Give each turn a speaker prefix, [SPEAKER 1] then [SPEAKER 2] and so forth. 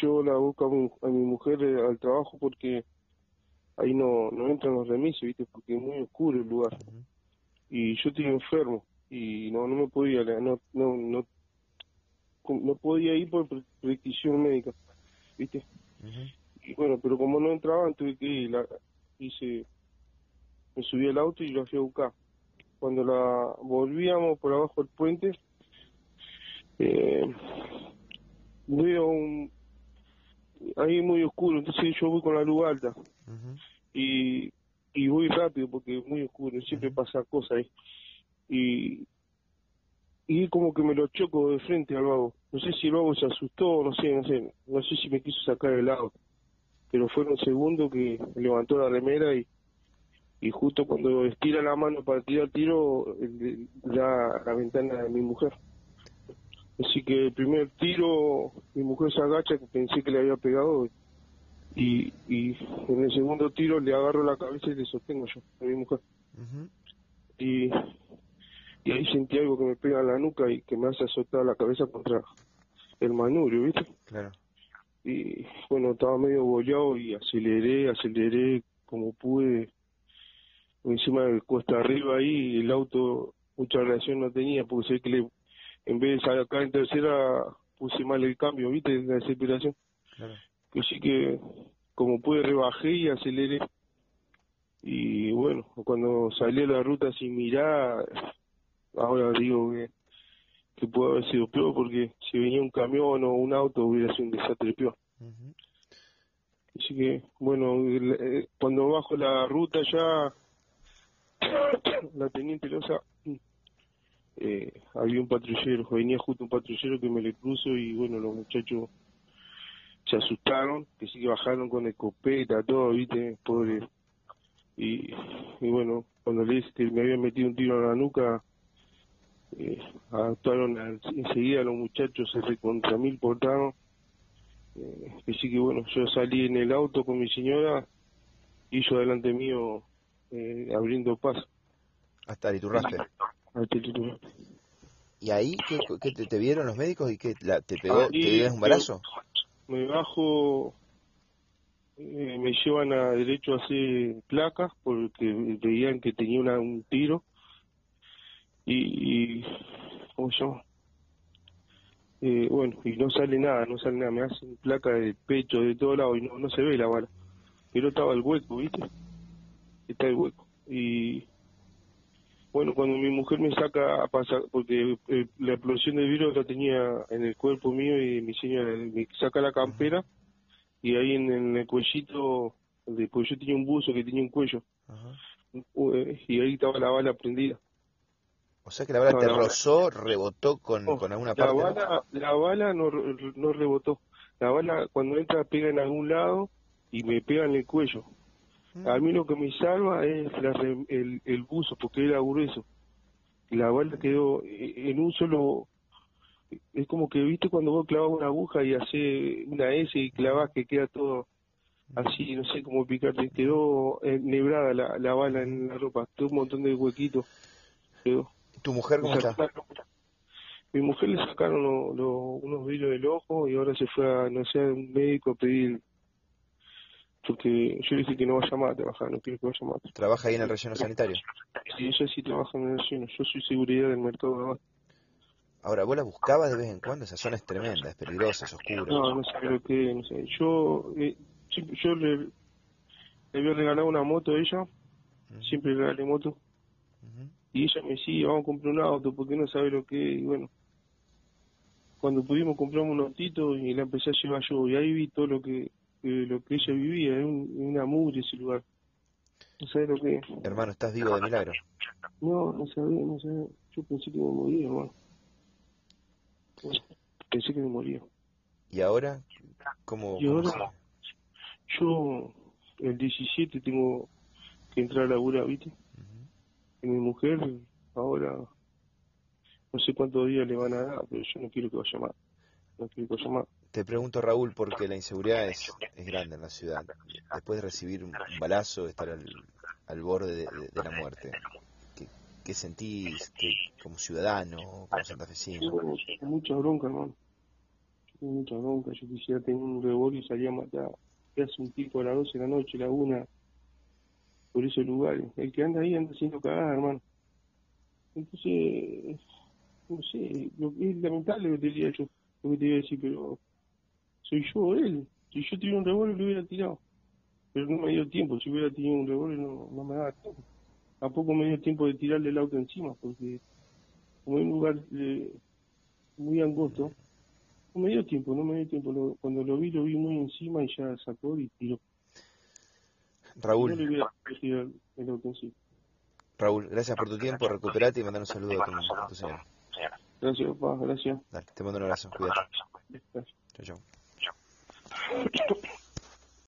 [SPEAKER 1] yo la busco a mi, a mi mujer eh, al trabajo porque ahí no, no entran los remises, ¿viste? Porque es muy oscuro el lugar. Y yo estoy enfermo y no no me podía, no no no, no podía ir por prescripción médica, ¿viste? Y bueno, pero como no entraban, tuve que ir, la, hice, me subí al auto y lo fui a buscar. Cuando la volvíamos por abajo del puente, eh, veo un, ahí muy oscuro, entonces yo voy con la luz alta y, y voy rápido porque es muy oscuro, siempre pasa cosas ahí. Y, y como que me lo choco de frente al vago. No sé si el vago se asustó, no sé, no sé, no sé si me quiso sacar el auto. Pero fue un segundo que levantó la remera y, y justo cuando estira la mano para tirar tiro, da la ventana de mi mujer. Así que el primer tiro, mi mujer se agacha, que pensé que le había pegado, y, y en el segundo tiro le agarro la cabeza y le sostengo yo a mi mujer. y, y ahí sentí algo que me pega en la nuca y que me hace azotar la cabeza contra el manubrio, ¿viste?
[SPEAKER 2] Claro.
[SPEAKER 1] Y bueno, estaba medio bollado y aceleré, aceleré como pude. Encima de cuesta arriba ahí, el auto mucha reacción no tenía, porque sé que le en vez de sacar en tercera, puse mal el cambio, ¿viste? La desesperación.
[SPEAKER 2] Claro.
[SPEAKER 1] Que sí que, como pude, rebajé y aceleré. Y bueno, cuando salí a la ruta sin mirar, ahora digo que, que puede haber sido peor porque si venía un camión o un auto hubiera sido un desastre peor. Así que, bueno, eh, cuando bajo la ruta ya, la teniente Loza eh, había un patrullero, venía justo un patrullero que me le cruzo y bueno, los muchachos se asustaron, que sí que bajaron con escopeta, todo, viste, pobre. Y, y bueno, cuando le dije que me habían metido un tiro en la nuca, eh, actuaron enseguida los muchachos, se recontra mil portaron. Eh, que sí que bueno, yo salí en el auto con mi señora y yo delante mío eh, abriendo paso.
[SPEAKER 2] Hasta Iturraspe. ¿Y ahí qué, te, vieron los médicos y qué te pegó? ¿Te dieron un balazo?
[SPEAKER 1] Me bajo, eh, me llevan a derecho a hacer placas porque veían que tenía una, un tiro y, y ¿cómo se llama? Eh, bueno, y no sale nada, no sale nada, me hacen placa del pecho, de todo lado y no, no se ve la bala, pero estaba el hueco, ¿viste? Está el hueco. Y bueno, cuando mi mujer me saca a pasar, porque eh, la explosión del virus la tenía en el cuerpo mío y mi señora me saca la campera y ahí en, el cuellito, pues yo tenía un buzo que tenía un cuello, eh, y ahí estaba la bala prendida.
[SPEAKER 2] O sea que la bala te rozó, rebotó con, con alguna parte.
[SPEAKER 1] La bala, la bala no, no rebotó. La bala cuando entra pega en algún lado y me pega en el cuello. A mí lo que me salva es el, el buzo, porque era grueso. La bala quedó en un solo... Es como que, viste, cuando vos clavas una aguja y haces una S y clavas que queda todo así, no sé cómo picarte. Quedó ennebrada la, la bala en la ropa, tuvo un montón de huequitos. Quedó.
[SPEAKER 2] ¿Tu mujer cómo está?
[SPEAKER 1] Mi mujer le sacaron unos vidrios del ojo y ahora se fue a, no sé, a un médico a pedir porque yo dije que no vaya más a trabajar, no quiero que vaya más.
[SPEAKER 2] ¿Trabaja ahí en el relleno sanitario?
[SPEAKER 1] Sí, ella sí trabaja en el relleno, yo soy seguridad del mercado de
[SPEAKER 2] Ahora, ¿vos la buscabas de vez en cuando? Esa zona es tremenda, es peligrosa, es oscura.
[SPEAKER 1] No, no sé lo que, no sé. Yo, eh, yo le, le había regalado una moto a ella, siempre le regalé moto. Y ella me decía, vamos a comprar un auto, porque no sabe lo que Y bueno, cuando pudimos compramos un autito y la empecé a llevar yo. Y ahí vi todo lo que lo que ella vivía, es un, una mugre ese lugar. No sabes lo que
[SPEAKER 2] Hermano, ¿estás vivo de milagro?
[SPEAKER 1] No, no sabía, no sabía. Yo pensé que me moría, hermano. Pensé que me moría.
[SPEAKER 2] ¿Y ahora? ¿Cómo?
[SPEAKER 1] Y ahora, yo el 17 tengo que entrar a laburar, ¿viste? Y mi mujer ahora no sé cuántos días le van a dar, pero yo no quiero que vaya más.
[SPEAKER 2] Te pregunto, Raúl, porque la inseguridad es, es grande en la ciudad. Después de recibir un, balazo, estar al, borde de, la muerte, ¿qué, qué sentís que, como ciudadano, como santafesino?
[SPEAKER 1] mucha bronca, hermano. mucha bronca, yo quisiera tener un revólver y salir a matar. ¿Qué hace un tipo a las 12 de la noche, la una, por esos lugares? El que anda ahí anda haciendo cagada, hermano. Entonces, no sé, lo, es lamentable lo que te diría yo, lo que te iba a decir, pero soy yo él. Si yo tuviera un revólver lo hubiera tirado. Pero no me dio tiempo, si hubiera tenido un revólver no, no me daba tiempo. Tampoco me dio tiempo de tirarle el auto encima, porque como es un lugar eh, muy angosto, no me dio tiempo, no me dio tiempo. Lo- cuando lo vi, lo vi muy encima y ya sacó y tiró.
[SPEAKER 2] Raúl,
[SPEAKER 1] No le hubiera tirado el, el auto encima.
[SPEAKER 2] Raúl, gracias por tu tiempo, recuperate y mandar un saludo a tu, a tu señora.
[SPEAKER 1] Gracias, papá, gracias.
[SPEAKER 2] Dale, te mando un abrazo, cuídate.
[SPEAKER 1] Gracias.
[SPEAKER 2] Chau, chau.